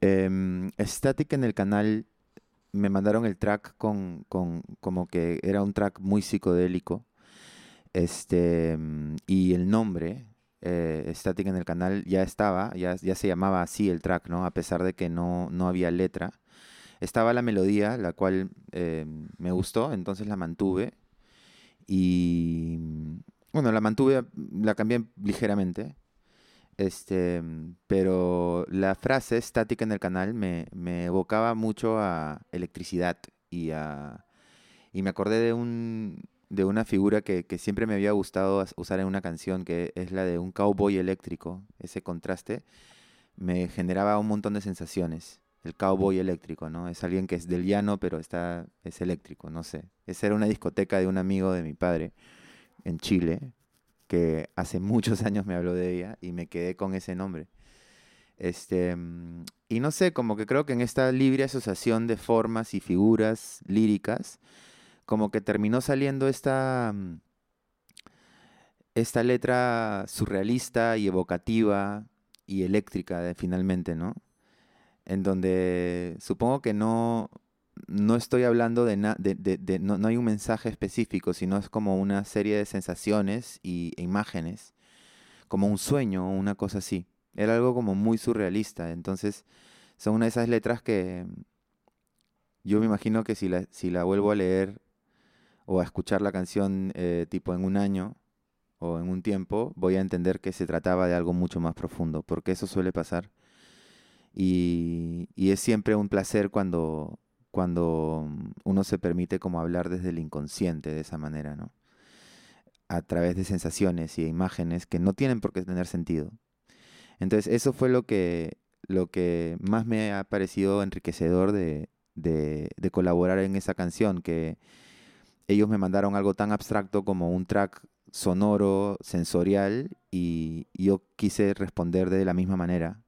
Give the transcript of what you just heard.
Em, Static en el canal me mandaron el track con, con como que era un track muy psicodélico. Este, mm, y el nombre, eh, Static en el canal, ya estaba, ya, ya se llamaba así el track, ¿no? A pesar de que no, no había letra. Estaba la melodía, la cual eh, me gustó, entonces la mantuve. Y bueno, la mantuve, la cambié ligeramente. Este, pero la frase estática en el canal me, me evocaba mucho a electricidad y a y me acordé de un de una figura que, que siempre me había gustado usar en una canción, que es la de un cowboy eléctrico. Ese contraste me generaba un montón de sensaciones. El cowboy eléctrico, ¿no? Es alguien que es del llano, pero está, es eléctrico, no sé. Esa era una discoteca de un amigo de mi padre en Chile, que hace muchos años me habló de ella y me quedé con ese nombre. Este, mm, y no sé, como que creo que en esta libre asociación de formas y figuras líricas, como que terminó saliendo esta, mm, esta letra surrealista y evocativa y eléctrica finalmente, ¿no? En donde supongo que no, no estoy hablando de, na- de, de- no, no hay un mensaje específico, sino es como una serie de sensaciones y, e imágenes, como un sueño o una cosa así. Era algo como muy surrealista, entonces son una de esas letras que yo me imagino que si la, si la vuelvo a leer o a escuchar la canción eh, tipo en un año o en un tiempo, voy a entender que se trataba de algo mucho más profundo, porque eso suele pasar. Y, y es siempre un placer cuando, cuando mm, uno se permite como hablar desde el inconsciente de esa manera, ¿no? A través de sensaciones y imágenes que no tienen por qué tener sentido. Entonces, eso fue lo que, lo que más me ha parecido enriquecedor de, de, de colaborar en esa canción, que ellos me mandaron algo tan abstracto como un track sonoro, sensorial, y yo quise responder de la misma manera,